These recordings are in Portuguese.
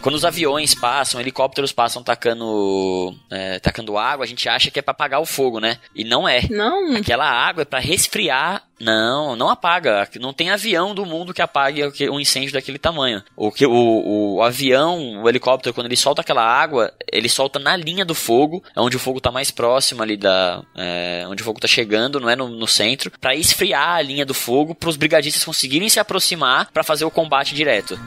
quando os aviões passam, helicópteros passam tacando, é, tacando água, a gente acha que é para apagar o fogo, né? E não é. Não. Aquela água é para resfriar não, não apaga. Não tem avião do mundo que apague um incêndio daquele tamanho. O, que, o, o avião, o helicóptero, quando ele solta aquela água, ele solta na linha do fogo, onde o fogo está mais próximo ali da. É, onde o fogo está chegando, não é no, no centro, para esfriar a linha do fogo, para os brigadistas conseguirem se aproximar para fazer o combate direto.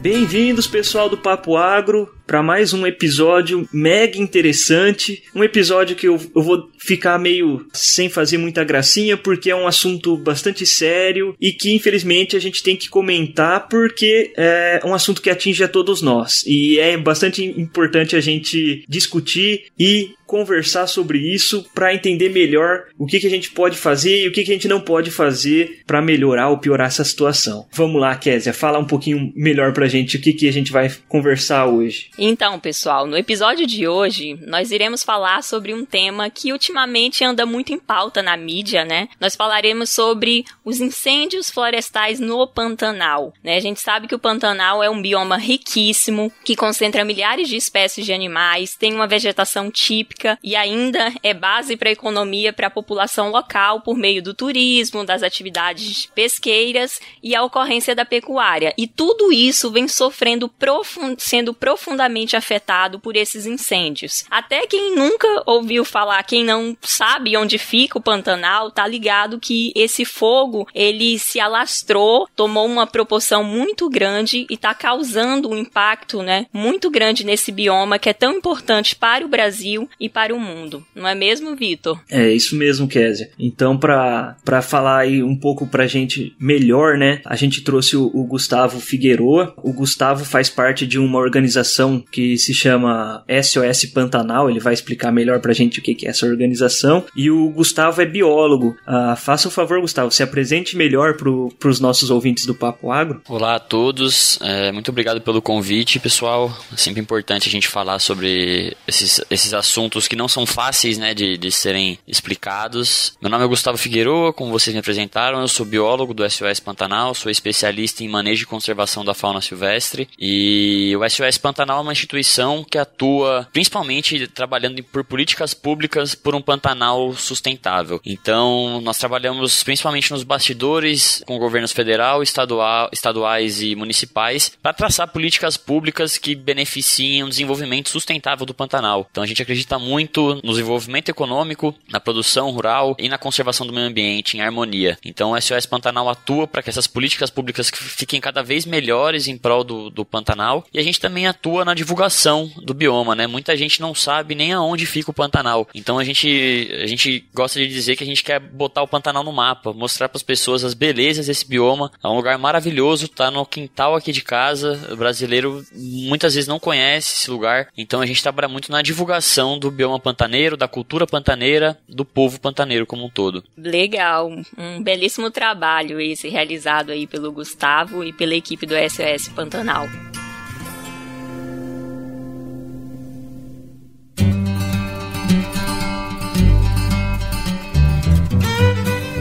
Bem-vindos, pessoal do Papo Agro para mais um episódio mega interessante. Um episódio que eu, eu vou ficar meio sem fazer muita gracinha, porque é um assunto bastante sério e que infelizmente a gente tem que comentar porque é um assunto que atinge a todos nós. E é bastante importante a gente discutir e conversar sobre isso para entender melhor o que, que a gente pode fazer e o que, que a gente não pode fazer para melhorar ou piorar essa situação. Vamos lá, Késia, fala um pouquinho melhor pra gente o que, que a gente vai conversar hoje. Então, pessoal, no episódio de hoje, nós iremos falar sobre um tema que ultimamente anda muito em pauta na mídia, né? Nós falaremos sobre os incêndios florestais no Pantanal, né? A gente sabe que o Pantanal é um bioma riquíssimo, que concentra milhares de espécies de animais, tem uma vegetação típica e ainda é base para a economia para a população local por meio do turismo, das atividades pesqueiras e a ocorrência da pecuária. E tudo isso vem sofrendo profund sendo profundamente afetado por esses incêndios. Até quem nunca ouviu falar, quem não sabe onde fica o Pantanal, tá ligado que esse fogo ele se alastrou, tomou uma proporção muito grande e tá causando um impacto, né, muito grande nesse bioma que é tão importante para o Brasil e para o mundo. Não é mesmo, Vitor? É isso mesmo, Kézia. Então, para falar aí um pouco pra gente melhor, né, a gente trouxe o, o Gustavo Figueroa. O Gustavo faz parte de uma organização que se chama SOS Pantanal. Ele vai explicar melhor pra gente o que é essa organização. E o Gustavo é biólogo. Uh, faça o favor, Gustavo, se apresente melhor pro, pros nossos ouvintes do Papo Agro. Olá a todos, é, muito obrigado pelo convite, pessoal. É sempre importante a gente falar sobre esses, esses assuntos que não são fáceis né, de, de serem explicados. Meu nome é Gustavo Figueiredo, como vocês me apresentaram, eu sou biólogo do SOS Pantanal, sou especialista em manejo e conservação da fauna silvestre. E o SOS Pantanal é uma instituição que atua principalmente trabalhando por políticas públicas por um Pantanal sustentável. Então, nós trabalhamos principalmente nos bastidores com governos federal, estadual, estaduais e municipais para traçar políticas públicas que beneficiem o desenvolvimento sustentável do Pantanal. Então, a gente acredita muito no desenvolvimento econômico, na produção rural e na conservação do meio ambiente em harmonia. Então, o SOS Pantanal atua para que essas políticas públicas fiquem cada vez melhores em prol do, do Pantanal e a gente também atua na divulgação do bioma, né? Muita gente não sabe nem aonde fica o Pantanal. Então a gente, a gente gosta de dizer que a gente quer botar o Pantanal no mapa, mostrar para as pessoas as belezas desse bioma. É um lugar maravilhoso, tá no quintal aqui de casa. O brasileiro muitas vezes não conhece esse lugar. Então a gente trabalha muito na divulgação do bioma pantaneiro, da cultura pantaneira, do povo pantaneiro como um todo. Legal, um belíssimo trabalho esse realizado aí pelo Gustavo e pela equipe do SOS Pantanal.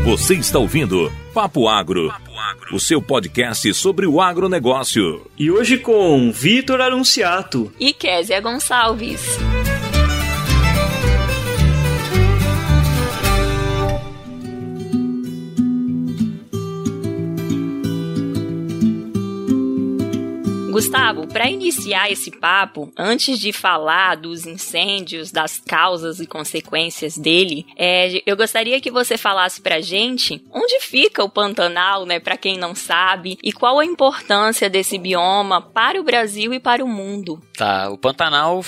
Você está ouvindo Papo Agro, o seu podcast sobre o agronegócio. E hoje com Vitor Anunciato e Késia Gonçalves. Gustavo, para iniciar esse papo, antes de falar dos incêndios, das causas e consequências dele, é, eu gostaria que você falasse pra gente onde fica o Pantanal, né, para quem não sabe, e qual a importância desse bioma para o Brasil e para o mundo. Tá, o Pantanal,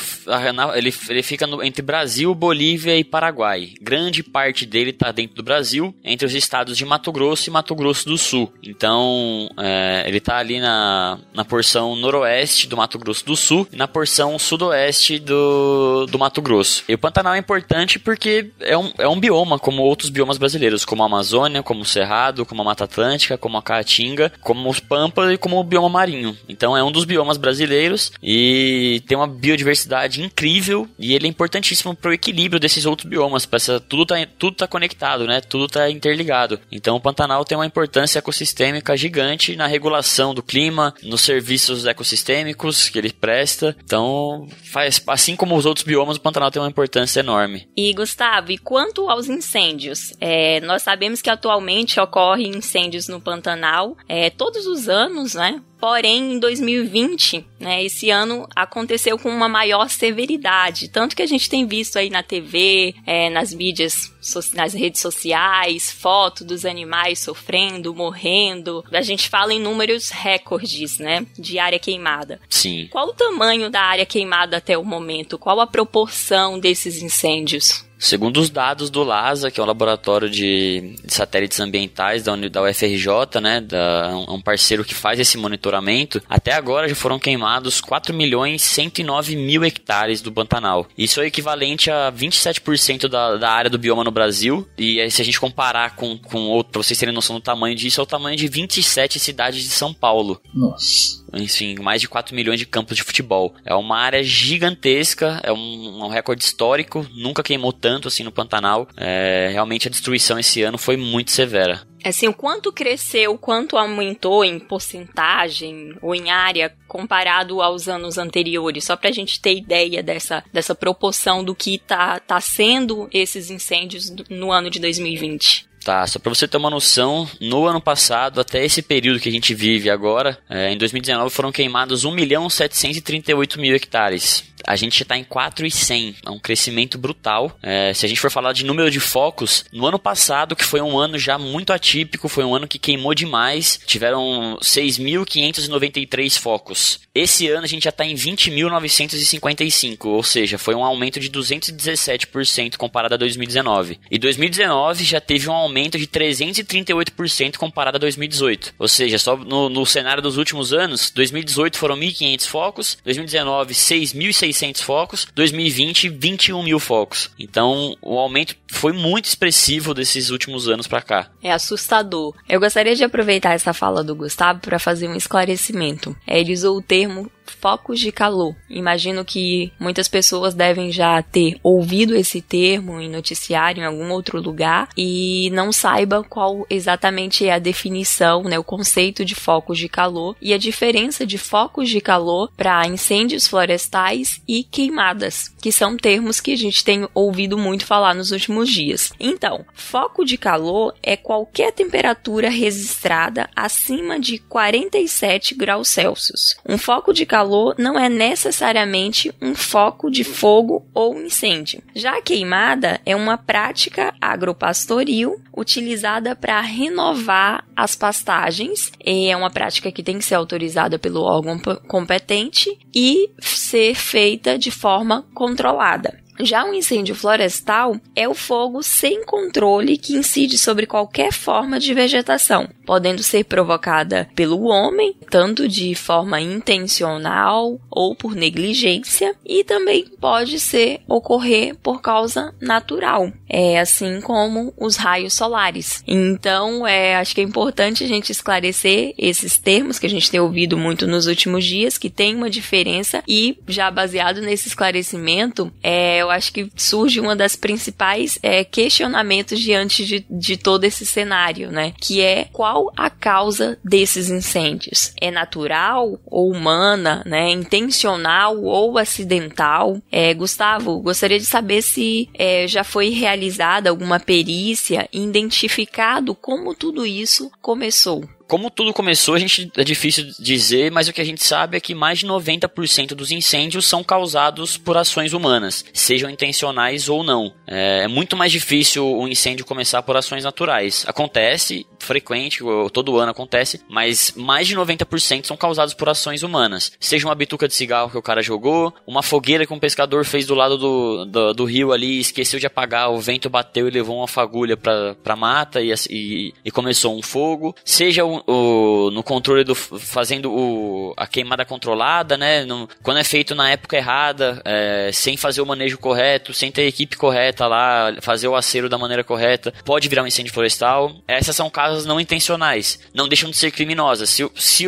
ele, ele fica no, entre Brasil, Bolívia e Paraguai. Grande parte dele está dentro do Brasil, entre os estados de Mato Grosso e Mato Grosso do Sul. Então, é, ele está ali na, na porção noroeste do Mato Grosso do Sul e na porção sudoeste do, do Mato Grosso. E o Pantanal é importante porque é um, é um bioma como outros biomas brasileiros, como a Amazônia, como o Cerrado, como a Mata Atlântica, como a Caatinga, como os Pampas e como o bioma marinho. Então é um dos biomas brasileiros e tem uma biodiversidade incrível e ele é importantíssimo para o equilíbrio desses outros biomas. Essa, tudo está tudo tá conectado, né? Tudo está interligado. Então o Pantanal tem uma importância ecossistêmica gigante na regulação do clima, nos serviços ecossistêmicos que ele presta. Então, faz assim como os outros biomas, o Pantanal tem uma importância enorme. E Gustavo, e quanto aos incêndios? É, nós sabemos que atualmente ocorrem incêndios no Pantanal é, todos os anos, né? Porém, em 2020, né, esse ano aconteceu com uma maior severidade. Tanto que a gente tem visto aí na TV, é, nas mídias, nas redes sociais, foto dos animais sofrendo, morrendo. A gente fala em números recordes, né, de área queimada. Sim. Qual o tamanho da área queimada até o momento? Qual a proporção desses incêndios? Segundo os dados do LASA, que é o laboratório de, satélites ambientais da, da UFRJ, né, da, um parceiro que faz esse monitoramento, até agora já foram queimados 4 milhões 109 mil hectares do Pantanal. Isso é equivalente a 27% da, da área do bioma no Brasil. E aí, se a gente comparar com, com outro, pra vocês terem noção do tamanho disso, é o tamanho de 27 cidades de São Paulo. Nossa enfim, mais de 4 milhões de campos de futebol. É uma área gigantesca, é um, um recorde histórico, nunca queimou tanto assim no Pantanal. É, realmente a destruição esse ano foi muito severa. Assim, o quanto cresceu, o quanto aumentou em porcentagem ou em área comparado aos anos anteriores, só pra gente ter ideia dessa, dessa proporção do que tá, tá sendo esses incêndios no ano de 2020. Tá, só para você ter uma noção, no ano passado, até esse período que a gente vive agora, é, em 2019 foram queimados 1 milhão 738 mil hectares a gente está em 4,100, é um crescimento brutal. É, se a gente for falar de número de focos, no ano passado, que foi um ano já muito atípico, foi um ano que queimou demais, tiveram 6.593 focos. Esse ano a gente já está em 20.955, ou seja, foi um aumento de 217% comparado a 2019. E 2019 já teve um aumento de 338% comparado a 2018. Ou seja, só no, no cenário dos últimos anos, 2018 foram 1.500 focos, 2019 6.600 600 focos, 2020 21 mil focos. Então o aumento foi muito expressivo desses últimos anos para cá. É assustador. Eu gostaria de aproveitar essa fala do Gustavo para fazer um esclarecimento. É, ele usou o termo focos de calor. Imagino que muitas pessoas devem já ter ouvido esse termo em noticiário em algum outro lugar e não saiba qual exatamente é a definição, né, o conceito de focos de calor e a diferença de focos de calor para incêndios florestais e queimadas, que são termos que a gente tem ouvido muito falar nos últimos dias. Então, foco de calor é qualquer temperatura registrada acima de 47 graus Celsius. Um foco de calor calor não é necessariamente um foco de fogo ou incêndio. Já a queimada é uma prática agropastoril utilizada para renovar as pastagens. É uma prática que tem que ser autorizada pelo órgão competente e ser feita de forma controlada. Já um incêndio florestal é o fogo sem controle que incide sobre qualquer forma de vegetação, podendo ser provocada pelo homem, tanto de forma intencional ou por negligência, e também pode ser ocorrer por causa natural, é assim como os raios solares. Então, é, acho que é importante a gente esclarecer esses termos que a gente tem ouvido muito nos últimos dias, que tem uma diferença e já baseado nesse esclarecimento, é, eu acho que surge uma das principais é, questionamentos diante de, de todo esse cenário, né? Que é qual a causa desses incêndios? É natural ou humana, né? Intencional ou acidental? É, Gustavo, gostaria de saber se é, já foi realizada alguma perícia e identificado como tudo isso começou como tudo começou, a gente é difícil dizer, mas o que a gente sabe é que mais de 90% dos incêndios são causados por ações humanas, sejam intencionais ou não. É, é muito mais difícil o um incêndio começar por ações naturais. Acontece, frequente, todo ano acontece, mas mais de 90% são causados por ações humanas. Seja uma bituca de cigarro que o cara jogou, uma fogueira que um pescador fez do lado do, do, do rio ali, esqueceu de apagar, o vento bateu e levou uma fagulha pra, pra mata e, e, e começou um fogo. Seja um o, no controle do fazendo o, a queimada controlada, né? No, quando é feito na época errada, é, sem fazer o manejo correto, sem ter a equipe correta lá, fazer o acero da maneira correta, pode virar um incêndio florestal. Essas são causas não intencionais, não deixam de ser criminosas. Se, se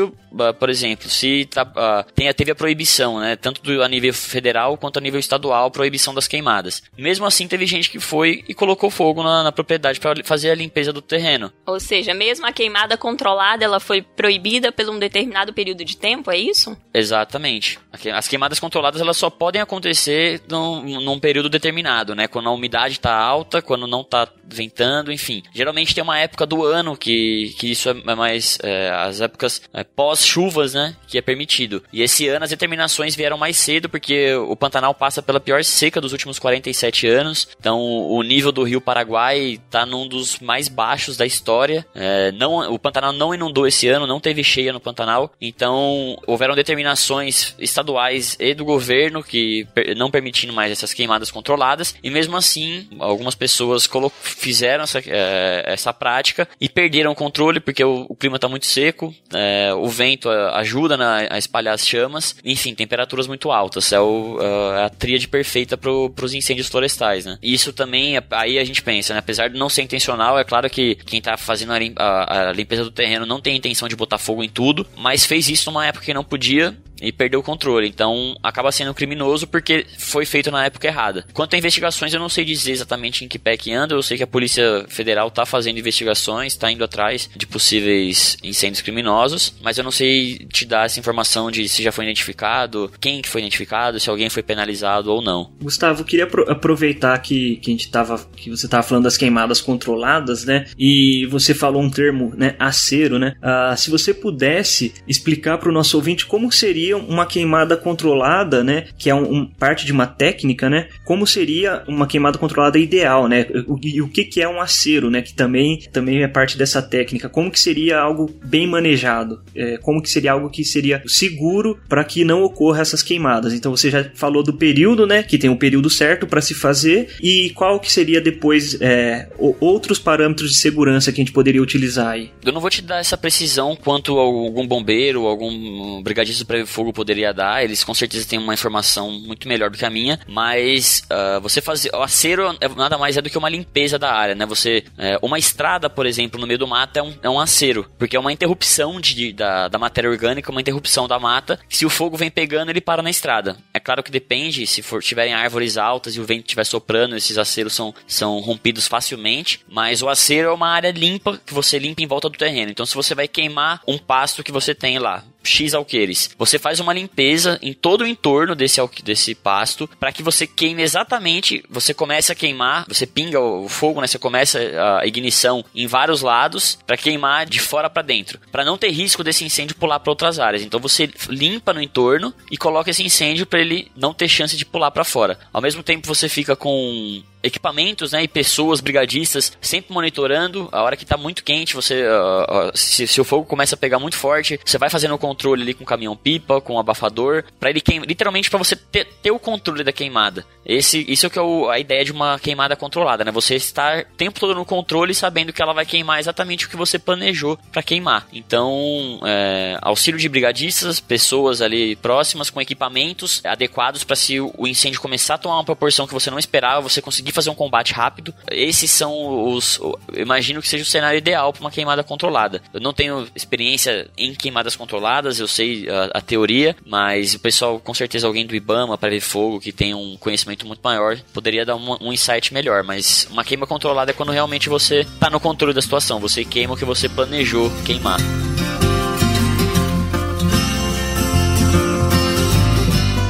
por exemplo, se tá, uh, tem, teve a proibição, né? Tanto do, a nível federal quanto a nível estadual, proibição das queimadas. Mesmo assim, teve gente que foi e colocou fogo na, na propriedade para fazer a limpeza do terreno. Ou seja, mesmo a queimada controlada, ela foi proibida por um determinado período de tempo, é isso? Exatamente. As queimadas controladas elas só podem acontecer num, num período determinado, né? Quando a umidade está alta, quando não está ventando, enfim. Geralmente tem uma época do ano que, que isso é mais. É, as épocas é, pós-chuvas, né? Que é permitido. E esse ano as determinações vieram mais cedo, porque o Pantanal passa pela pior seca dos últimos 47 anos. Então o nível do rio Paraguai está num dos mais baixos da história. É, não, o Pantanal não inundou esse ano, não teve cheia no Pantanal. Então houveram determinações estaduais e do governo que não permitindo mais essas queimadas controladas. E mesmo assim, algumas pessoas fizeram essa, é, essa prática e perderam o controle porque o, o clima está muito seco, é, o vento ajuda na, a espalhar as chamas, enfim, temperaturas muito altas. É, o, é a tríade perfeita para os incêndios florestais, né? Isso também, aí a gente pensa, né? apesar de não ser intencional, é claro que quem está fazendo a, a, a limpeza do terreno não tem intenção de botar fogo em tudo, mas fez isso numa época que não podia e perdeu o controle. Então acaba sendo criminoso porque foi feito na época errada. Quanto a investigações, eu não sei dizer exatamente em que pé que anda. Eu sei que a Polícia Federal está fazendo investigações, está indo atrás de possíveis incêndios criminosos, mas eu não sei te dar essa informação de se já foi identificado, quem que foi identificado, se alguém foi penalizado ou não. Gustavo, queria aproveitar que, que a gente tava, que você estava falando das queimadas controladas, né? E você falou um termo, né? Acero, né? Ah, se você pudesse explicar para o nosso ouvinte como seria seria uma queimada controlada, né? Que é um, um, parte de uma técnica, né? Como seria uma queimada controlada ideal, né? E o, o que, que é um acero, né? Que também, também é parte dessa técnica. Como que seria algo bem manejado? É, como que seria algo que seria seguro para que não ocorra essas queimadas? Então você já falou do período, né? Que tem um período certo para se fazer e qual que seria depois é, outros parâmetros de segurança que a gente poderia utilizar aí? Eu não vou te dar essa precisão quanto algum bombeiro, algum brigadista para fogo poderia dar. Eles com certeza têm uma informação muito melhor do que a minha, mas uh, você fazer. O acero é, nada mais é do que uma limpeza da área, né? Você. É, uma estrada, por exemplo, no meio do mato é um, é um acero, porque é uma interrupção de, da, da matéria orgânica, uma interrupção da mata. Se o fogo vem pegando, ele para na estrada. É claro que depende, se for tiverem árvores altas e o vento estiver soprando, esses aceros são, são rompidos facilmente, mas o acero é uma área limpa que você limpa em volta do terreno. Então, se você vai queimar um pasto que você tem lá, X alqueires. Você faz uma limpeza em todo o entorno desse, desse pasto para que você queime exatamente, você comece a queimar, você pinga o fogo, né? Você começa a ignição em vários lados para queimar de fora para dentro, para não ter risco desse incêndio pular para outras áreas. Então você limpa no entorno e coloca esse incêndio para ele não ter chance de pular para fora. Ao mesmo tempo você fica com equipamentos né, e pessoas brigadistas sempre monitorando. A hora que está muito quente, você uh, se, se, o fogo começa a pegar muito forte, você vai fazendo o controle ali com caminhão pipa, com abafador, para ele queimar, literalmente para você ter, ter, o controle da queimada. Esse, isso é que é o, a ideia de uma queimada controlada, né? Você estar o tempo todo no controle, sabendo que ela vai queimar exatamente o que você planejou para queimar. Então, é, auxílio de brigadistas, pessoas ali próximas com equipamentos adequados para se o incêndio começar a tomar uma proporção que você não esperava, você conseguir conseguir fazer um combate rápido. Esses são os. imagino que seja o cenário ideal para uma queimada controlada. Eu não tenho experiência em queimadas controladas, eu sei a, a teoria, mas o pessoal, com certeza, alguém do Ibama para ver fogo que tem um conhecimento muito maior, poderia dar um, um insight melhor. Mas uma queima controlada é quando realmente você está no controle da situação, você queima o que você planejou queimar.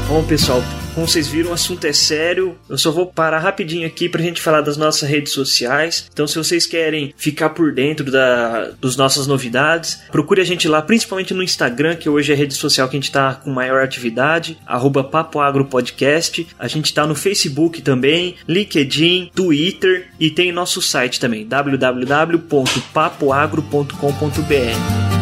Bom, pessoal, como vocês viram, o assunto é sério. Eu só vou parar rapidinho aqui pra gente falar das nossas redes sociais. Então, se vocês querem ficar por dentro da, dos nossas novidades, procure a gente lá, principalmente no Instagram, que hoje é a rede social que a gente tá com maior atividade, arroba Podcast. A gente tá no Facebook também, LinkedIn, Twitter e tem nosso site também, www.papoagro.com.br.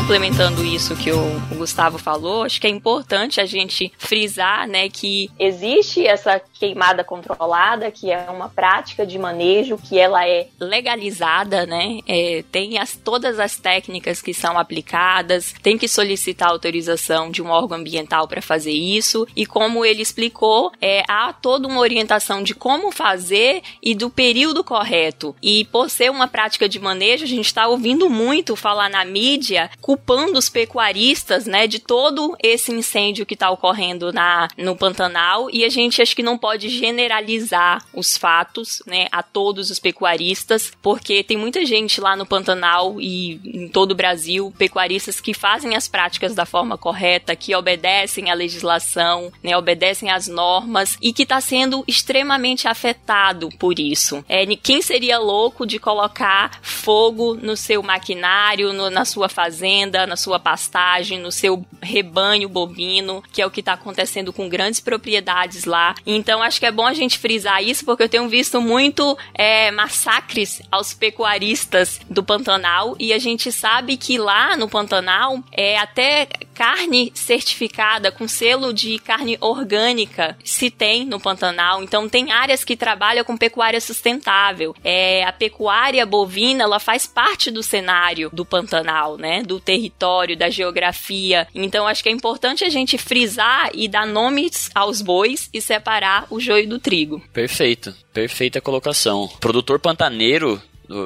complementando isso que o, Gustavo falou, acho que é importante a gente frisar, né, que existe essa queimada controlada, que é uma prática de manejo, que ela é legalizada, né, é, tem as, todas as técnicas que são aplicadas, tem que solicitar autorização de um órgão ambiental para fazer isso, e como ele explicou, é, há toda uma orientação de como fazer e do período correto. E por ser uma prática de manejo, a gente está ouvindo muito falar na mídia culpando os pecuaristas, né, de todo esse incêndio que está ocorrendo na no Pantanal e a gente acho que não pode generalizar os fatos, né, a todos os pecuaristas, porque tem muita gente lá no Pantanal e em todo o Brasil, pecuaristas que fazem as práticas da forma correta, que obedecem à legislação, né, obedecem às normas e que está sendo extremamente afetado por isso. É, quem seria louco de colocar fogo no seu maquinário, no, na sua fazenda, na sua pastagem, no seu rebanho bovino, que é o que está acontecendo com grandes propriedades lá. Então acho que é bom a gente frisar isso, porque eu tenho visto muito é, massacres aos pecuaristas do Pantanal e a gente sabe que lá no Pantanal é até carne certificada com selo de carne orgânica se tem no Pantanal. Então tem áreas que trabalham com pecuária sustentável. É, a pecuária bovina ela faz parte do cenário do Pantanal, né? Do território, da geografia. Então acho que é importante a gente frisar e dar nomes aos bois e separar o joio do trigo. Perfeito. Perfeita colocação. Produtor pantaneiro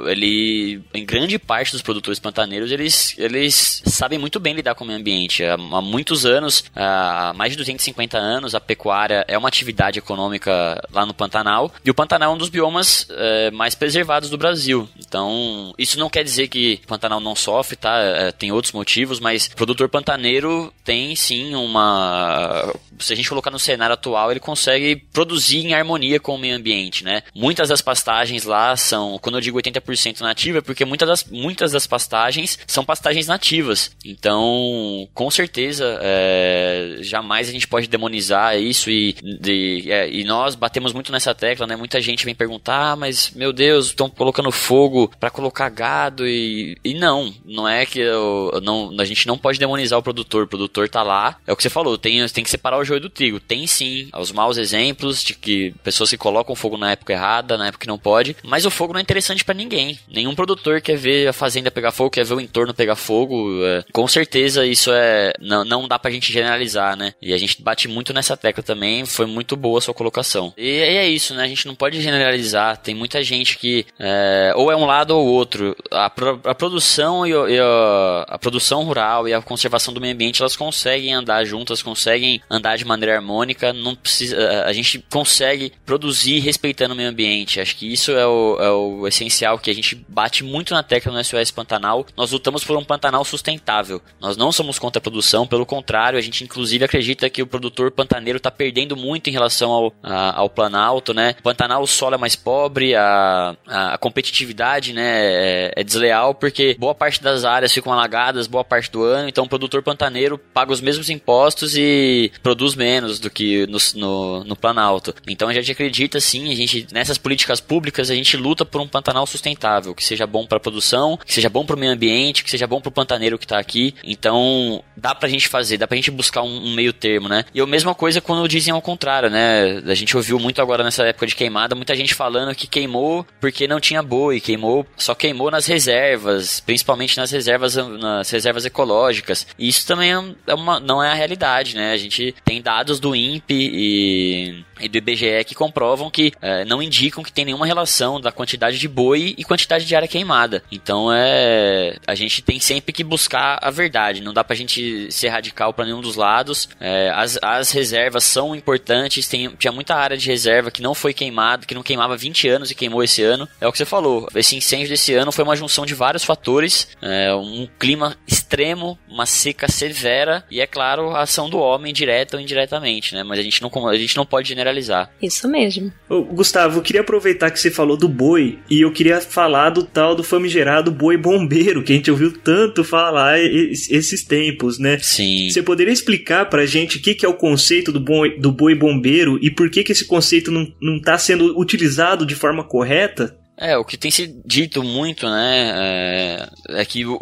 ele em grande parte dos produtores pantaneiros eles, eles sabem muito bem lidar com o meio ambiente. Há, há muitos anos há mais de 250 anos a pecuária é uma atividade econômica lá no Pantanal. E o Pantanal é um dos biomas é, mais preservados do Brasil. Então isso não quer dizer que o Pantanal não sofre tá? É, tem outros motivos mas o produtor pantaneiro tem sim uma se a gente colocar no cenário atual ele consegue produzir em harmonia com o meio ambiente né? Muitas das pastagens lá são quando eu digo 80 80% nativa, porque muitas das, muitas das pastagens são pastagens nativas. Então, com certeza, é, jamais a gente pode demonizar isso e, de, é, e nós batemos muito nessa tecla, né? Muita gente vem perguntar, ah, mas meu Deus, estão colocando fogo para colocar gado e, e não, não é que eu, não, a gente não pode demonizar o produtor, o produtor tá lá, é o que você falou, tem, tem que separar o joio do trigo. Tem sim os maus exemplos de que pessoas que colocam fogo na época errada, na época que não pode, mas o fogo não é interessante para ninguém. Nenhum produtor quer ver a fazenda pegar fogo, quer ver o entorno pegar fogo. É, com certeza isso é. Não, não dá pra gente generalizar, né? E a gente bate muito nessa tecla também. Foi muito boa a sua colocação. E, e é isso, né? A gente não pode generalizar. Tem muita gente que é, ou é um lado ou outro. A, a produção e, e a, a, produção rural e a conservação do meio ambiente elas conseguem andar juntas, conseguem andar de maneira harmônica. Não precisa, a gente consegue produzir respeitando o meio ambiente. Acho que isso é o, é o essencial que a gente bate muito na tecla no SOS Pantanal. Nós lutamos por um Pantanal sustentável. Nós não somos contra a produção, pelo contrário, a gente inclusive acredita que o produtor pantaneiro está perdendo muito em relação ao, a, ao Planalto, né? O Pantanal o solo é mais pobre, a, a, a competitividade, né, é, é, desleal porque boa parte das áreas ficam alagadas boa parte do ano, então o produtor pantaneiro paga os mesmos impostos e produz menos do que no, no, no Planalto. Então a gente acredita sim, a gente nessas políticas públicas a gente luta por um Pantanal sustentável que seja bom para a produção, que seja bom para o meio ambiente, que seja bom para o pantaneiro que está aqui. Então, dá pra gente fazer, dá pra gente buscar um, um, meio termo, né? E a mesma coisa quando dizem ao contrário, né? A gente ouviu muito agora nessa época de queimada, muita gente falando que queimou porque não tinha boi, queimou, só queimou nas reservas, principalmente nas reservas, nas reservas ecológicas. E isso também é uma, não é a realidade, né? A gente tem dados do INPE e, e do IBGE que comprovam que é, não indicam que tem nenhuma relação da quantidade de boi e quantidade de área queimada. Então é. A gente tem sempre que buscar a verdade. Não dá pra gente ser radical para nenhum dos lados. É, as, as reservas são importantes. Tem, tinha muita área de reserva que não foi queimada, que não queimava 20 anos e queimou esse ano. É o que você falou. Esse incêndio desse ano foi uma junção de vários fatores. É, um clima extremo, uma seca severa e, é claro, a ação do homem direta ou indiretamente, né? Mas a gente não, a gente não pode generalizar. Isso mesmo. Ô, Gustavo, eu queria aproveitar que você falou do boi e eu queria falar do tal do famigerado boi bombeiro, que a gente ouviu tanto falar esses tempos, né? Sim. Você poderia explicar pra gente o que, que é o conceito do boi, do boi bombeiro e por que, que esse conceito não, não tá sendo utilizado de forma correta? É, o que tem se dito muito, né, é, é que o,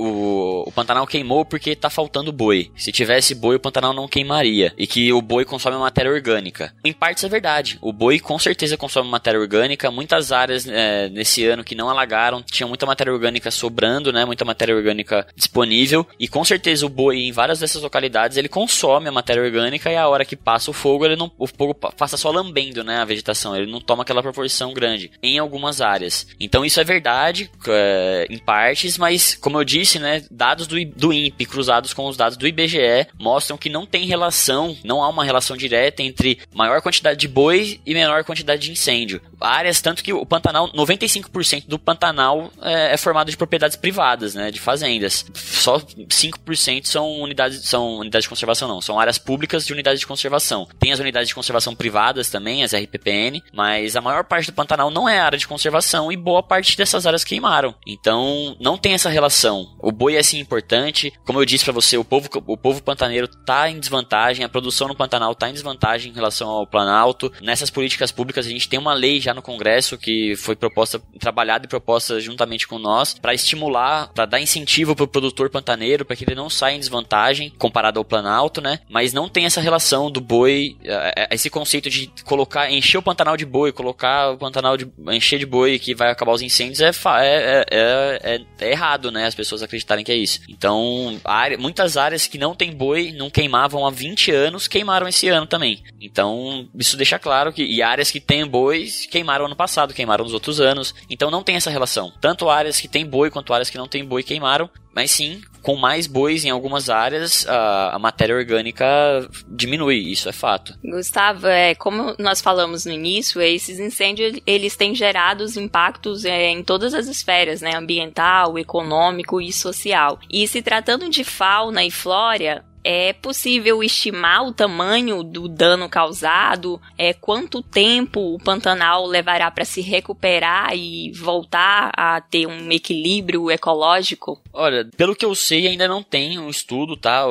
o, Pantanal queimou porque tá faltando boi. Se tivesse boi, o Pantanal não queimaria. E que o boi consome matéria orgânica. Em parte isso é verdade. O boi com certeza consome matéria orgânica. Muitas áreas é, nesse ano que não alagaram tinham muita matéria orgânica sobrando, né, muita matéria orgânica disponível. E com certeza o boi em várias dessas localidades ele consome a matéria orgânica e a hora que passa o fogo, ele não, o fogo passa só lambendo, né, a vegetação. Ele não toma aquela proporção grande em algumas áreas. Então isso é verdade é, em partes, mas como eu disse, né, dados do, do INPE cruzados com os dados do IBGE mostram que não tem relação, não há uma relação direta entre maior quantidade de boi e menor quantidade de incêndio. Áreas tanto que o Pantanal, 95% do Pantanal é, é formado de propriedades privadas, né, de fazendas. Só 5% são unidades são unidades de conservação não, são áreas públicas de unidades de conservação. Tem as unidades de conservação privadas também, as RPPN, mas a maior parte do Pantanal não é área de conservação e boa parte dessas áreas queimaram. Então, não tem essa relação. O boi é sim importante. Como eu disse para você, o povo, o povo pantaneiro tá em desvantagem, a produção no Pantanal tá em desvantagem em relação ao Planalto. Nessas políticas públicas, a gente tem uma lei já no Congresso que foi proposta, trabalhada e proposta juntamente com nós para estimular, para dar incentivo pro produtor pantaneiro para que ele não saia em desvantagem comparado ao Planalto, né? Mas não tem essa relação do boi, é, é, esse conceito de colocar, encher o Pantanal de boi, colocar o Pantanal de encher de boi que vai acabar os incêndios é, é, é, é, é errado, né? As pessoas acreditarem que é isso. Então, área, muitas áreas que não tem boi, não queimavam há 20 anos, queimaram esse ano também. Então, isso deixa claro que. E áreas que tem bois queimaram ano passado, queimaram nos outros anos. Então não tem essa relação. Tanto áreas que tem boi quanto áreas que não tem boi queimaram. Mas sim, com mais bois em algumas áreas, a, a, matéria orgânica diminui, isso é fato. Gustavo, é, como nós falamos no início, esses incêndios eles têm gerado os impactos é, em todas as esferas, né, ambiental, econômico e social. E se tratando de fauna e flora, é possível estimar o tamanho do dano causado? É quanto tempo o Pantanal levará para se recuperar e voltar a ter um equilíbrio ecológico? Olha, pelo que eu sei, ainda não tem um estudo, tá?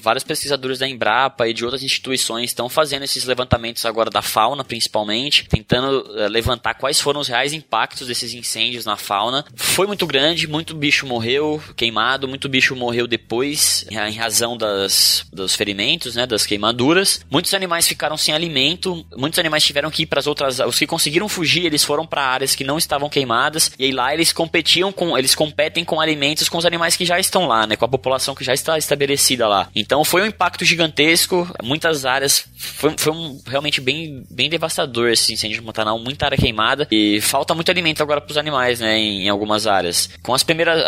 Vários pesquisadores da Embrapa e de outras instituições estão fazendo esses levantamentos agora da fauna, principalmente, tentando eh, levantar quais foram os reais impactos desses incêndios na fauna. Foi muito grande, muito bicho morreu queimado, muito bicho morreu depois, em razão das das, dos ferimentos, né, das queimaduras. Muitos animais ficaram sem alimento, muitos animais tiveram que ir para as outras, os que conseguiram fugir, eles foram para áreas que não estavam queimadas e aí lá eles competiam com, eles competem com alimentos com os animais que já estão lá, né, com a população que já está estabelecida lá. Então foi um impacto gigantesco, muitas áreas foi, foi um, realmente bem, bem devastador esse incêndio no Pantanal, muita área queimada e falta muito alimento agora para os animais, né, em, em, algumas áreas. Com as primeiras,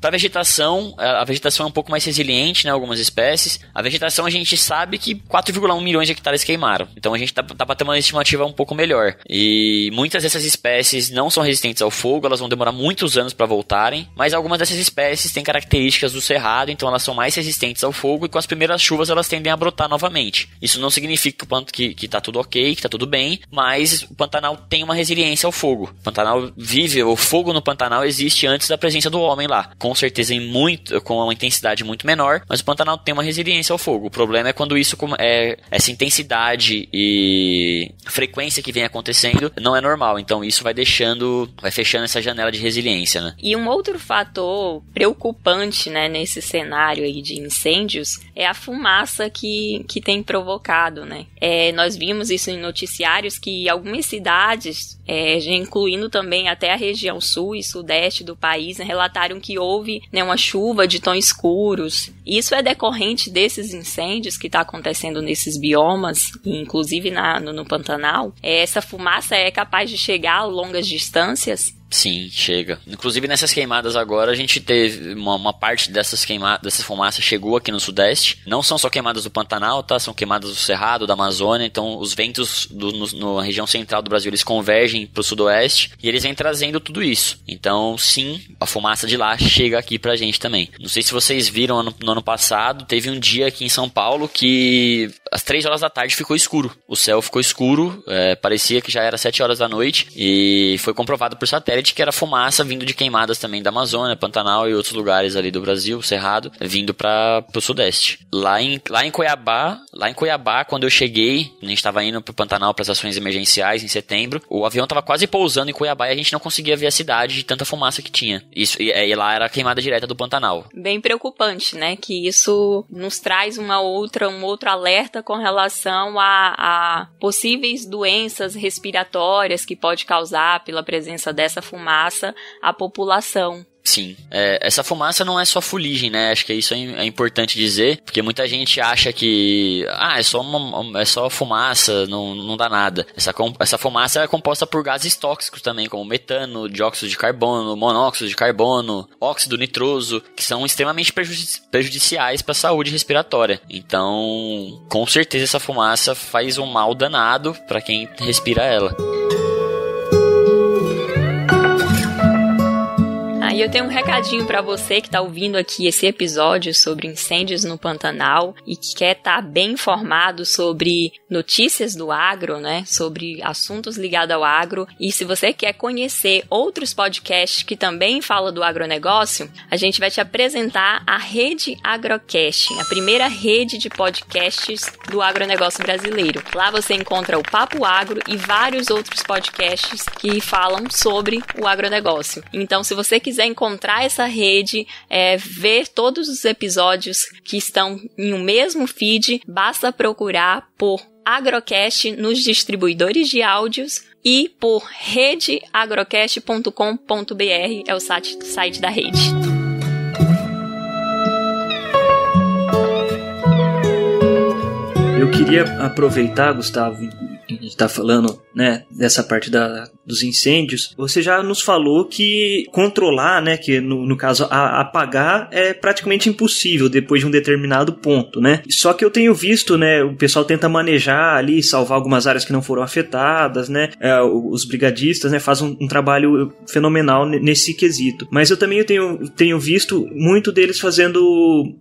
para a vegetação, a, a vegetação é um pouco mais resiliente, né, algumas espécies espécies. A vegetação a gente sabe que 4,1 milhões de hectares queimaram. Então a gente dá pra ter uma estimativa um pouco melhor. E muitas dessas espécies não são resistentes ao fogo, elas vão demorar muitos anos para voltarem. Mas algumas dessas espécies têm características do cerrado, então elas são mais resistentes ao fogo e com as primeiras chuvas elas tendem a brotar novamente. Isso não significa que, que tá tudo ok, que tá tudo bem, mas o Pantanal tem uma resiliência ao fogo. O Pantanal vive, o fogo no Pantanal existe antes da presença do homem lá. Com certeza em muito, com uma intensidade muito menor, mas o Pantanal tem uma resiliência ao fogo. O problema é quando isso é essa intensidade e frequência que vem acontecendo não é normal. Então isso vai deixando, vai fechando essa janela de resiliência, né? E um outro fator preocupante, né, nesse cenário aí de incêndios é a fumaça que, que tem provocado, né? É, nós vimos isso em noticiários que algumas cidades, é, incluindo também até a região sul e sudeste do país, né, relataram que houve né, uma chuva de tons escuros. Isso é decorrente desses incêndios que está acontecendo nesses biomas, inclusive na, no, no Pantanal, é, essa fumaça é capaz de chegar a longas distâncias Sim, chega. Inclusive nessas queimadas agora a gente teve uma, uma parte dessas queimadas, dessas fumaças chegou aqui no sudeste. Não são só queimadas do Pantanal, tá? São queimadas do Cerrado, da Amazônia. Então os ventos do, no, na região central do Brasil eles convergem para o sudoeste e eles vêm trazendo tudo isso. Então sim, a fumaça de lá chega aqui pra gente também. Não sei se vocês viram no, no ano passado, teve um dia aqui em São Paulo que às três horas da tarde ficou escuro. O céu ficou escuro, é, parecia que já era sete horas da noite e foi comprovado por satélite que era fumaça vindo de queimadas também da Amazônia, Pantanal e outros lugares ali do Brasil, Cerrado, vindo para o sudeste. Lá em, lá em Cuiabá, lá em Cuiabá, quando eu cheguei, a gente estava indo para o Pantanal para as ações emergenciais em setembro, o avião estava quase pousando em Cuiabá e a gente não conseguia ver a cidade de tanta fumaça que tinha. Isso, e, e lá era a queimada direta do Pantanal. Bem preocupante, né? Que isso nos traz uma outra, um outro alerta com relação a, a possíveis doenças respiratórias que pode causar pela presença dessa fumaça à população. Sim. É, essa fumaça não é só fuligem, né? Acho que isso é, é, importante dizer, porque muita gente acha que ah, é só, uma, é só fumaça, não, não dá nada. Essa, essa fumaça é composta por gases tóxicos também, como metano, dióxido de carbono, monóxido de carbono, óxido nitroso, que são extremamente prejudici prejudiciais para a saúde respiratória. Então, com certeza essa fumaça faz um mal danado para quem respira ela. E eu tenho um recadinho para você que está ouvindo aqui esse episódio sobre incêndios no Pantanal e que quer estar tá bem informado sobre notícias do agro, né? Sobre assuntos ligados ao agro. E se você quer conhecer outros podcasts que também falam do agronegócio, a gente vai te apresentar a Rede Agrocast, a primeira rede de podcasts do agronegócio brasileiro. Lá você encontra o Papo Agro e vários outros podcasts que falam sobre o agronegócio. Então, se você quiser encontrar essa rede, é, ver todos os episódios que estão em um mesmo feed, basta procurar por Agrocast nos distribuidores de áudios e por redeagrocast.com.br, é o site, site da rede. Eu queria aproveitar, Gustavo, a gente está falando, né, dessa parte da, dos incêndios, você já nos falou que controlar, né, que no, no caso a, apagar é praticamente impossível depois de um determinado ponto, né? Só que eu tenho visto, né, o pessoal tenta manejar ali, salvar algumas áreas que não foram afetadas, né? É, os brigadistas, né, fazem um, um, trabalho fenomenal nesse quesito. Mas eu também tenho, tenho visto muito deles fazendo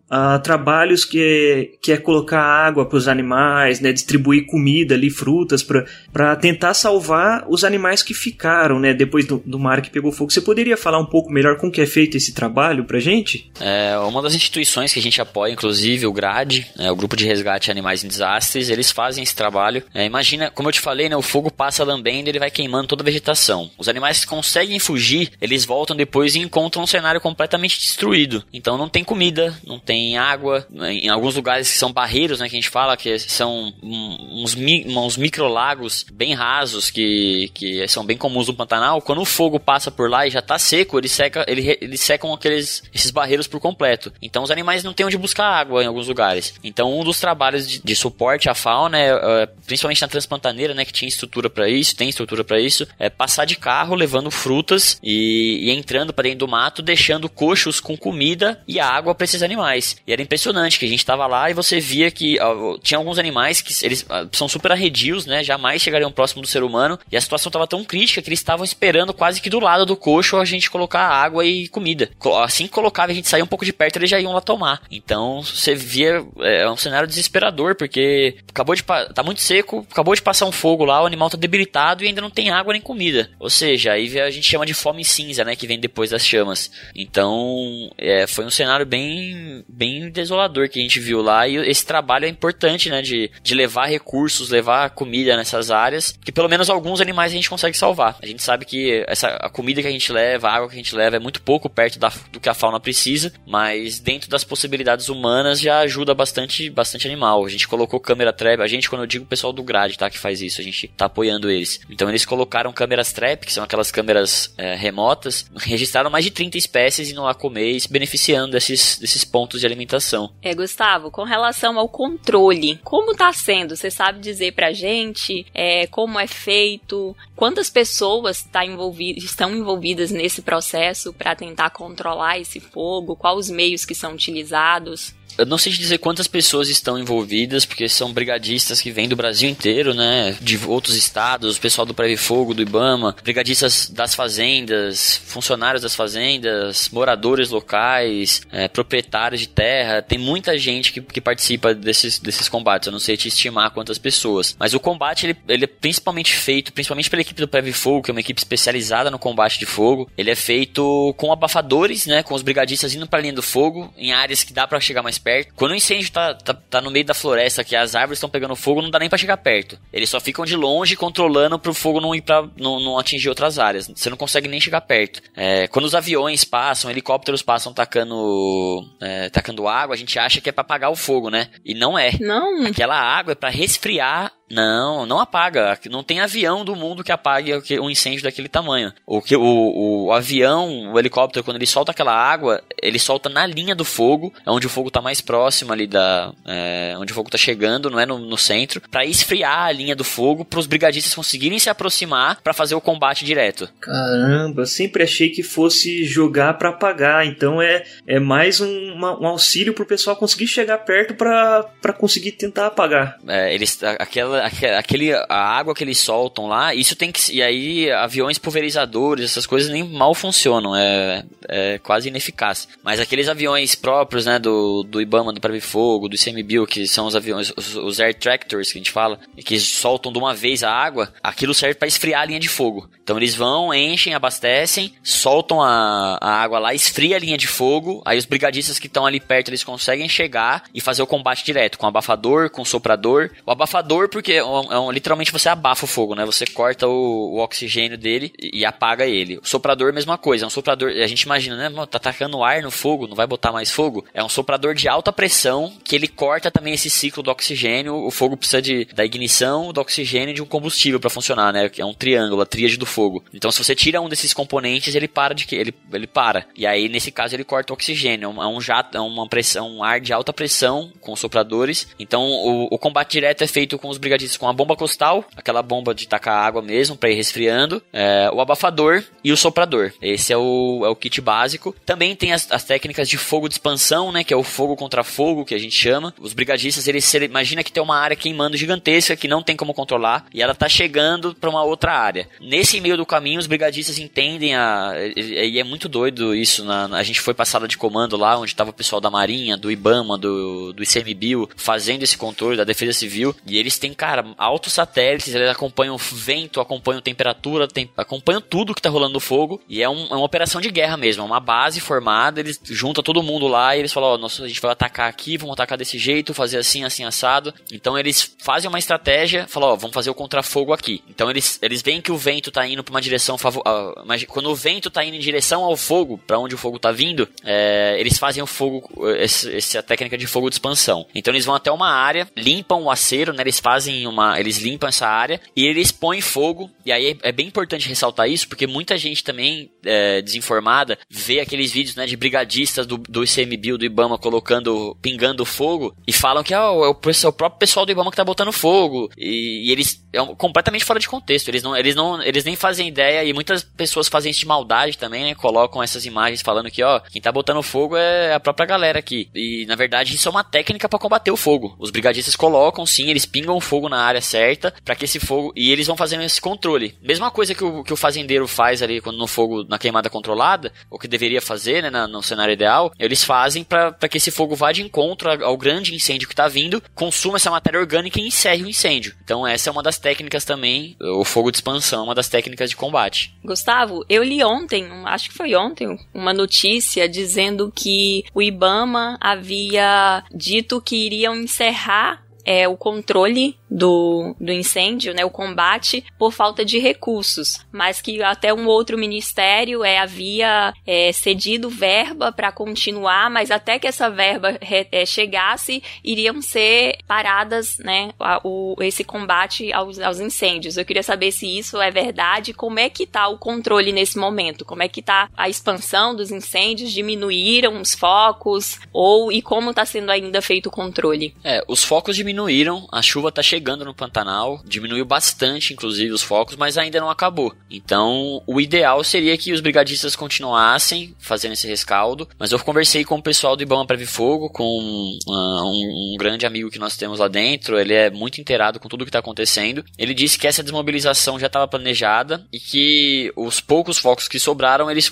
uh, trabalhos que é, que é colocar água para os animais, né, distribuir comida ali, frutas para tentar salvar os animais que ficaram, né, depois do, do, mar que pegou fogo. Você poderia falar um pouco melhor como que é feito esse trabalho pra gente? É, uma das instituições que a gente apoia, inclusive o GRAD, né, o Grupo de Resgate de Animais em Desastres, eles fazem esse trabalho. É, imagina, como eu te falei, né, o fogo passa lambendo, ele vai queimando toda a vegetação. Os animais que conseguem fugir, eles voltam depois e encontram um cenário completamente destruído. Então não tem comida, não tem água. Em alguns lugares que são barreiros, né, que a gente fala que são uns, uns micro microlagos bem rasos que, que são bem comuns no Pantanal, quando o fogo passa por lá e já tá seco, seca, ele, eles secam aqueles esses barreiros por completo. Então os animais não têm onde buscar água em alguns lugares. Então um dos trabalhos de, de suporte à fauna, é, é, principalmente na Transpantaneira, né, que tinha estrutura para isso, tem estrutura para isso, é passar de carro levando frutas e, e entrando para dentro do mato, deixando coxos com comida e água para esses animais. E era impressionante que a gente tava lá e você via que ó, tinha alguns animais que eles são super arredios, né? né, jamais chegariam próximo do ser humano. E a situação estava tão crítica que eles estavam esperando quase que do lado do coxo a gente colocar água e comida. Assim que colocava, a gente saía um pouco de perto, eles já iam lá tomar. Então você via é um cenário desesperador, porque acabou de tá muito seco, acabou de passar um fogo lá, o animal tá debilitado e ainda não tem água nem comida. Ou seja, aí a gente chama de fome cinza, né, que vem depois das chamas. Então, é, foi um cenário bem bem desolador que a gente viu lá e esse trabalho é importante, né, de, de levar recursos, levar comida nessas áreas, que pelo menos alguns animais a gente consegue salvar. A gente sabe que essa, a comida que a gente leva, a água que a gente leva é muito pouco perto da, do que a fauna precisa, mas dentro das possibilidades humanas já ajuda bastante, bastante animal. A gente colocou câmera trap, a gente, quando eu digo o pessoal do grade, tá, que faz isso, a gente tá apoiando eles. Então eles colocaram câmeras trap, que são aquelas câmeras é, remotas, registraram mais de 30 espécies indo lá comer e se beneficiando desses, desses pontos de alimentação. É, Gustavo, com relação ao controle, como tá sendo? Você sabe dizer pra gente? é, como é feito, quantas pessoas tá estão envolvidas nesse processo para tentar controlar esse fogo, quais os meios que são utilizados. Eu não sei te dizer quantas pessoas estão envolvidas, porque são brigadistas que vêm do Brasil inteiro, né? De outros estados, o pessoal do Preve Fogo, do Ibama, brigadistas das fazendas, funcionários das fazendas, moradores locais, é, proprietários de terra. Tem muita gente que, que participa desses, desses combates. Eu não sei te estimar quantas pessoas. Mas o combate, ele, ele é principalmente feito, principalmente pela equipe do Preve Fogo, que é uma equipe especializada no combate de fogo. Ele é feito com abafadores, né? Com os brigadistas indo pra linha do fogo, em áreas que dá para chegar mais perto. Quando o incêndio tá, tá, tá, no meio da floresta, que as árvores estão pegando fogo, não dá nem para chegar perto. Eles só ficam de longe controlando pro fogo não ir pra, não, não atingir outras áreas. Você não consegue nem chegar perto. É, quando os aviões passam, helicópteros passam tacando, é, tacando água, a gente acha que é para apagar o fogo, né? E não é. Não. Aquela água é para resfriar não, não apaga. Não tem avião do mundo que apague um incêndio daquele tamanho. O, que, o, o avião, o helicóptero, quando ele solta aquela água, ele solta na linha do fogo, é onde o fogo está mais próximo ali da. É, onde o fogo está chegando, não é no, no centro, para esfriar a linha do fogo, para os brigadistas conseguirem se aproximar para fazer o combate direto. Caramba, sempre achei que fosse jogar para apagar. Então é, é mais um, uma, um auxílio pro pessoal conseguir chegar perto para conseguir tentar apagar. É, eles, aquela aquele, a água que eles soltam lá, isso tem que. E aí, aviões pulverizadores, essas coisas nem mal funcionam, é, é quase ineficaz. Mas aqueles aviões próprios, né, do, do Ibama, do Preve Fogo, do ICMBio, que são os aviões, os, os, air tractors que a gente fala, que soltam de uma vez a água, aquilo serve para esfriar a linha de fogo. Então eles vão, enchem, abastecem, soltam a, a água lá, esfria a linha de fogo, aí os brigadistas que estão ali perto, eles conseguem chegar e fazer o combate direto, com abafador, com soprador. O abafador, porque é um, é um, literalmente você abafa o fogo, né? Você corta o, o, oxigênio dele e apaga ele. O soprador, mesma coisa. É um soprador. A gente imagina, né? Mano, tá atacando ar no fogo, não vai botar mais fogo. É um soprador de alta pressão que ele corta também esse ciclo do oxigênio. O fogo precisa de, da ignição, do oxigênio e de um combustível para funcionar, né? É um triângulo, a tríade do fogo. Então, se você tira um desses componentes, ele para de que ele, ele para. E aí, nesse caso, ele corta o oxigênio. É um jato, é uma pressão, um ar de alta pressão com sopradores. Então, o, o combate direto é feito com os brigadistas com a bomba costal, aquela bomba de tacar água mesmo para ir resfriando, é, o abafador e o soprador. Esse é o, é o kit básico. Também tem as, as, técnicas de fogo de expansão, né, que é o fogo contra fogo que a gente chama. Os brigadistas, eles imagina que tem uma área queimando gigantesca que não tem como controlar e ela tá chegando para uma outra área. Nesse meio do caminho, os brigadistas entendem a e é muito doido isso. Na, a gente foi pra sala de comando lá, onde tava o pessoal da Marinha, do IBAMA, do, do ICMBio, fazendo esse controle da Defesa Civil. E eles têm, cara, altos satélites, eles acompanham vento, acompanham temperatura, tem, acompanham tudo que tá rolando no fogo. E é, um, é, uma operação de guerra mesmo, é uma base formada, eles juntam todo mundo lá e eles falam, ó, oh, a gente vai atacar aqui, vamos atacar desse jeito, fazer assim, assim, assado. Então eles fazem uma estratégia, falam, ó, oh, vamos fazer o contrafogo aqui. Então eles, eles veem que o vento tá indo pra uma direção favorável. Uh, quando o vento tá indo em direção ao fogo, para onde o fogo tá vindo, é, eles fazem o fogo, essa técnica de fogo de expansão. Então eles vão até uma área, limpam o acero, né? Eles fazem uma. Eles limpam essa área e eles põem fogo. E aí é, é bem importante ressaltar isso, porque muita gente também é, desinformada vê aqueles vídeos né, de brigadistas do, do ICMBio, do Ibama, colocando, pingando fogo e falam que ah, é, o, é o próprio pessoal do Ibama que tá botando fogo. E, e eles. É completamente fora de contexto. Eles não, eles não. Eles nem fazem ideia, e muitas pessoas fazem isso de maldade também, né? Colocam essas imagens falando que, ó, quem tá botando fogo é a própria galera aqui. E na verdade isso é uma técnica para combater o fogo. Os brigadistas colocam, sim, eles pingam fogo na área certa para que esse fogo. E eles vão fazendo esse controle. Mesma coisa que o, que o fazendeiro faz ali quando no fogo, na queimada controlada, o que deveria fazer, né, na, no cenário ideal, eles fazem para que esse fogo vá de encontro ao grande incêndio que tá vindo, consuma essa matéria orgânica e encerre o incêndio. Então essa é uma das técnicas também, o fogo de expansão, é uma das técnicas de combate. Gustavo, eu li ontem, acho que foi ontem, uma notícia dizendo que o Ibama havia dito que iriam encerrar é, o controle do, do incêndio, né, o combate, por falta de recursos, mas que até um outro ministério é, havia é, cedido verba para continuar, mas até que essa verba re, é, chegasse, iriam ser paradas né, a, o, esse combate aos, aos incêndios. Eu queria saber se isso é verdade, como é que está o controle nesse momento, como é que está a expansão dos incêndios, diminuíram os focos, ou e como está sendo ainda feito o controle? É, os focos diminuíram, a chuva está chegando chegando no Pantanal, diminuiu bastante, inclusive, os focos, mas ainda não acabou. Então, o ideal seria que os brigadistas continuassem fazendo esse rescaldo, mas eu conversei com o pessoal do Ibama Preve Fogo, com uh, um, um, grande amigo que nós temos lá dentro, ele é muito inteirado com tudo o que está acontecendo. Ele disse que essa desmobilização já estava planejada e que os poucos focos que sobraram, eles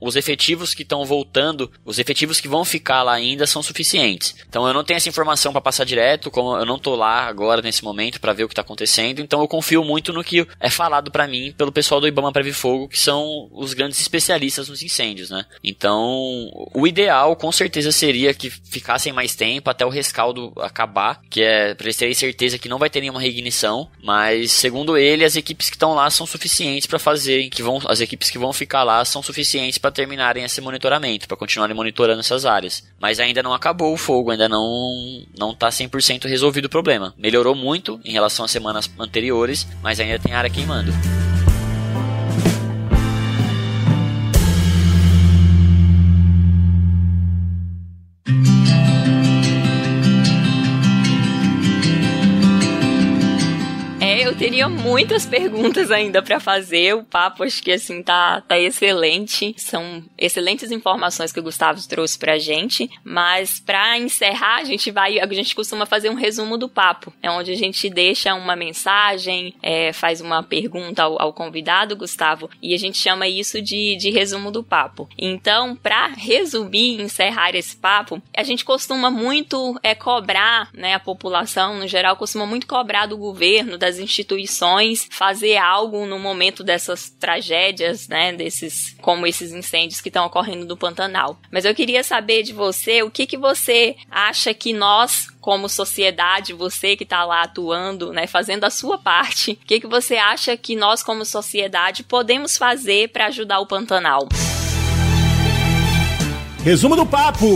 os efetivos que estão voltando, os efetivos que vão ficar lá ainda são suficientes. Então eu não tenho essa informação para passar direto, como eu não tô lá agora nesse momento para ver o que está acontecendo, então eu confio muito no que é falado para mim pelo pessoal do Ibama Preve Fogo, que são os grandes especialistas nos incêndios, né? Então, o ideal com certeza seria que ficassem mais tempo até o rescaldo acabar, que é para eles terem certeza que não vai ter nenhuma reignição, mas segundo ele, as equipes que estão lá são suficientes para fazerem, que vão, as equipes que vão ficar lá são suficientes para terminarem esse monitoramento, para continuarem monitorando essas áreas. Mas ainda não acabou o fogo, ainda não não tá 100% resolvido o problema. Melhorou muito em relação às semanas anteriores, mas ainda tem área queimando. Teria muitas perguntas ainda para fazer. O papo acho que assim tá, tá excelente. São excelentes informações que o Gustavo trouxe pra gente. Mas para encerrar, a gente vai. A gente costuma fazer um resumo do papo. É onde a gente deixa uma mensagem, é, faz uma pergunta ao, ao, convidado, Gustavo, e a gente chama isso de, de resumo do papo. Então, para resumir e encerrar esse papo, a gente costuma muito é, cobrar, né? A população, no geral, costuma muito cobrar do governo, das instituições instituições fazer algo no momento dessas tragédias, né, desses como esses incêndios que estão ocorrendo no Pantanal. Mas eu queria saber de você, o que que você acha que nós como sociedade, você que está lá atuando, né, fazendo a sua parte, o que que você acha que nós como sociedade podemos fazer para ajudar o Pantanal? Resumo do papo.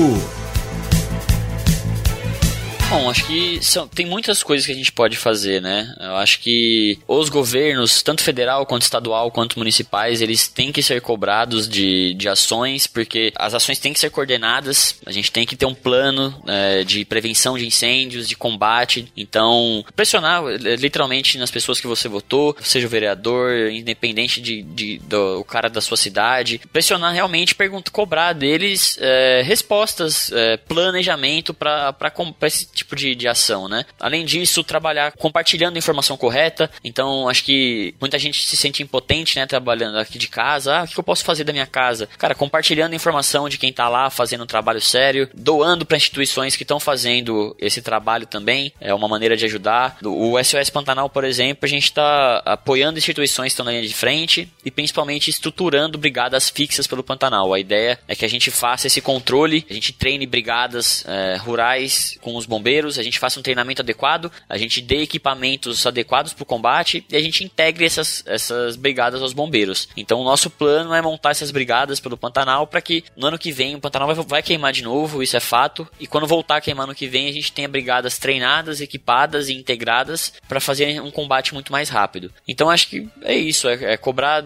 Bom, acho que são, tem muitas coisas que a gente pode fazer, né? Eu acho que os governos, tanto federal quanto estadual quanto municipais, eles têm que ser cobrados de, de ações, porque as ações têm que ser coordenadas, a gente tem que ter um plano é, de prevenção de incêndios, de combate. Então, pressionar é, literalmente nas pessoas que você votou, seja o vereador, independente de, de do cara da sua cidade, pressionar realmente, pergunta, cobrar deles é, respostas, é, planejamento para esse tipo de, de ação, né? Além disso, trabalhar compartilhando informação correta. Então, acho que muita gente se sente impotente, né? Trabalhando aqui de casa. Ah, o que eu posso fazer da minha casa? Cara, compartilhando informação de quem tá lá fazendo um trabalho sério, doando para instituições que estão fazendo esse trabalho também. É uma maneira de ajudar. O SOS Pantanal, por exemplo, a gente está apoiando instituições que estão na linha de frente e principalmente estruturando brigadas fixas pelo Pantanal. A ideia é que a gente faça esse controle, a gente treine brigadas é, rurais com os bombeiros bombeiros, a gente faça um treinamento adequado, a gente dê equipamentos adequados para o combate e a gente integre essas, essas brigadas aos bombeiros. Então o nosso plano é montar essas brigadas pelo Pantanal para que no ano que vem o Pantanal vai, vai queimar de novo, isso é fato, e quando voltar a queimar no que vem a gente tenha brigadas treinadas, equipadas e integradas para fazer um combate muito mais rápido. Então acho que é isso, é, é cobrar.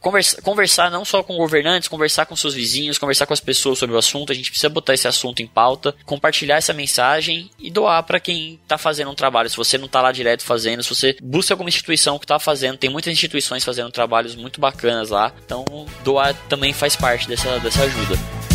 Conversa, conversar não só com governantes, conversar com seus vizinhos, conversar com as pessoas sobre o assunto, a gente precisa botar esse assunto em pauta, compartilhar essa mensagem e doar para quem tá fazendo um trabalho. Se você não tá lá direto fazendo, se você busca alguma instituição que tá fazendo, tem muitas instituições fazendo trabalhos muito bacanas lá. Então, doar também faz parte dessa, dessa ajuda.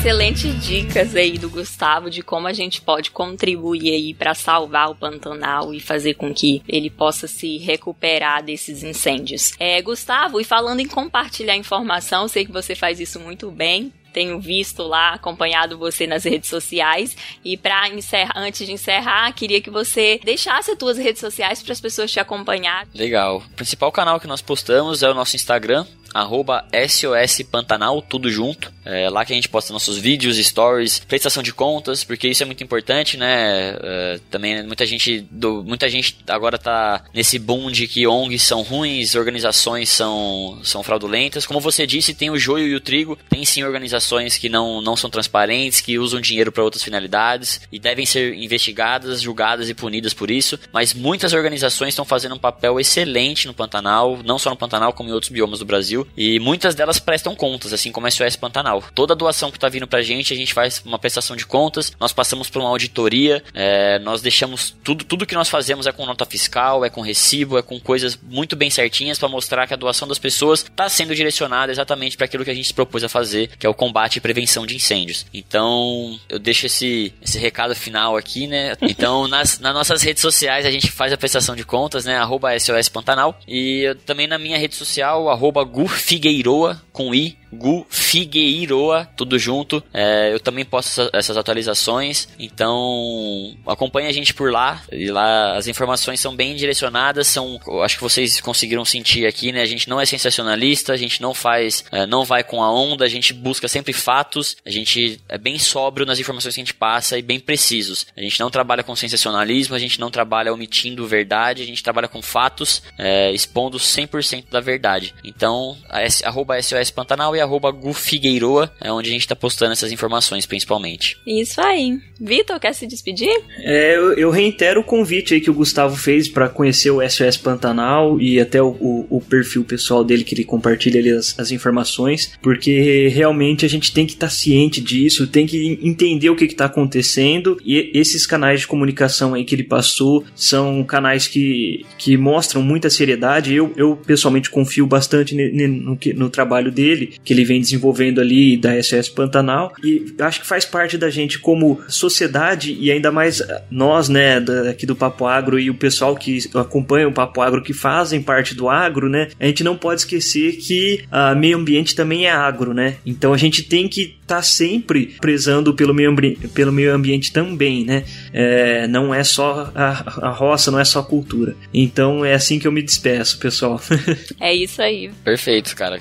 Excelentes dicas aí do Gustavo de como a gente pode contribuir aí para salvar o Pantanal e fazer com que ele possa se recuperar desses incêndios. É, Gustavo, e falando em compartilhar informação, sei que você faz isso muito bem tenho visto lá, acompanhado você nas redes sociais. E para encerrar, antes de encerrar, queria que você deixasse as suas redes sociais para as pessoas te acompanhar. Legal. O principal canal que nós postamos é o nosso Instagram, arroba SOS Pantanal, tudo junto. É lá que a gente posta nossos vídeos, stories, prestação de contas, porque isso é muito importante, né? É, também muita gente, do, muita gente agora tá nesse boom de que ONGs são ruins, organizações são, são fraudulentas. Como você disse, tem o joio e o trigo, tem sim organizações que não, não são transparentes, que usam dinheiro para outras finalidades e devem ser investigadas, julgadas e punidas por isso, mas muitas organizações estão fazendo um papel excelente no Pantanal, não só no Pantanal, como em outros biomas do Brasil, e muitas delas prestam contas, assim como a SOS Pantanal. Toda doação que está vindo pra gente, a gente faz uma prestação de contas, nós passamos por uma auditoria, é, nós deixamos tudo, tudo que nós fazemos é com nota fiscal, é com recibo, é com coisas muito bem certinhas para mostrar que a doação das pessoas está sendo direcionada exatamente para aquilo que a gente se propôs a fazer, que é o combate e prevenção de incêndios. Então, eu deixo esse, esse recado final aqui, né? Então, nas, nas nossas redes sociais a gente faz a prestação de contas, né? Arroba SOS Pantanal. E também na minha rede social, arroba Gu Figueiroa, com I, Gu Figueiroa, tudo junto. É, eu também posto essas atualizações, então acompanhe a gente por lá. E lá as informações são bem direcionadas, são, acho que vocês conseguiram sentir aqui, né? A gente não é sensacionalista, a gente não faz, é, não vai com a onda, a gente busca sempre fatos, a gente é bem sóbrio nas informações que a gente passa e bem precisos. A gente não trabalha com sensacionalismo, a gente não trabalha omitindo verdade, a gente trabalha com fatos, é, expondo 100% da verdade. Então, arroba SOS Pantanal e arroba Gu Figueiroa, é onde a gente está postando essas informações principalmente. Isso aí. Vitor, quer se despedir? É, eu, eu, reitero o convite aí que o Gustavo fez para conhecer o SOS Pantanal e até o, o, o, perfil pessoal dele que ele compartilha ali as, as informações, porque realmente a gente tem que estar tá ciente disso, tem que entender o que está acontecendo e esses canais de comunicação aí que ele passou são canais que, que mostram muita seriedade. Eu, eu pessoalmente confio bastante no, no, no trabalho dele, que ele vem desenvolvendo ali da SOS Pantanal e acho que faz parte da gente como sociedade e ainda mais nós, né, aqui do Papo Agro e o pessoal que acompanha o Papo Agro que fazem parte do agro, né, a gente não pode esquecer que a meio ambiente também é agro, né? Então a gente tem que estar tá sempre prezando pelo meio, pelo meio ambiente também, né? É, não é só a, a roça, não é só a cultura. Então é assim que eu me despeço, pessoal. é isso aí. Perfeito, cara.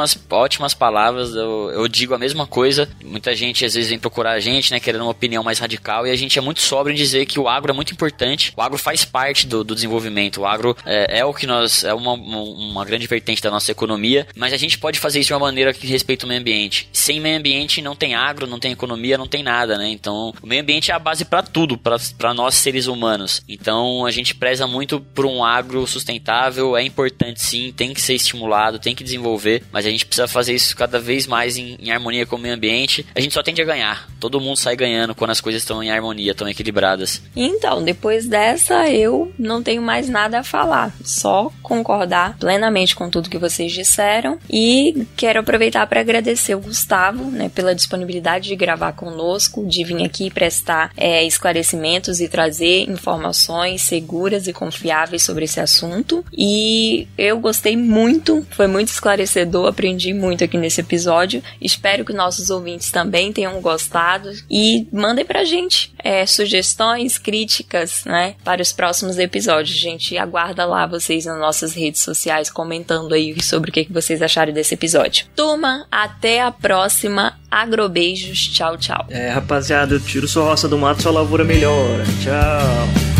Ótimas, ótimas palavras. Eu, eu digo a mesma coisa. Muita gente às vezes vem procurar a gente, né, querendo uma opinião mais radical, e a gente é muito sóbrio em dizer que o agro é muito importante. O agro faz parte do, do desenvolvimento. O agro é, é, o que nós. é uma, uma grande vertente da nossa economia, mas a gente pode fazer isso de uma maneira que respeita o meio ambiente. Sem meio ambiente não tem agro, não tem economia, não tem nada, né? Então, o meio ambiente é a base para tudo, para nós seres humanos. Então, a gente preza muito por um agro sustentável, é importante sim, tem que ser estimulado, tem que desenvolver, mas a gente precisa fazer isso cada vez mais em, em harmonia com o meio ambiente. A gente só tende a ganhar. Todo mundo sai ganhando quando as coisas estão em harmonia, estão equilibradas. Então, depois dessa, eu não tenho mais nada a falar, só concordar plenamente com tudo que vocês disseram e quero aproveitar para agradecer o Gustavo, né, pela disponibilidade de gravar conosco, de vir aqui prestar é, esclarecimentos e trazer informações seguras e confiáveis sobre esse assunto. E eu gostei muito, foi muito esclarecedor, aprendi muito aqui nesse episódio. Espero que nossos ouvintes também tenham gostado e mandem pra gente é, sugestões, críticas, né, para os próximos episódios. A gente aguarda lá vocês nas nossas redes sociais comentando aí sobre o que vocês acharam desse episódio. Turma, até a próxima. Agrobeijos, tchau, tchau. É, rapaziada, eu tiro sua roça do mato, sua lavoura melhora. Tchau.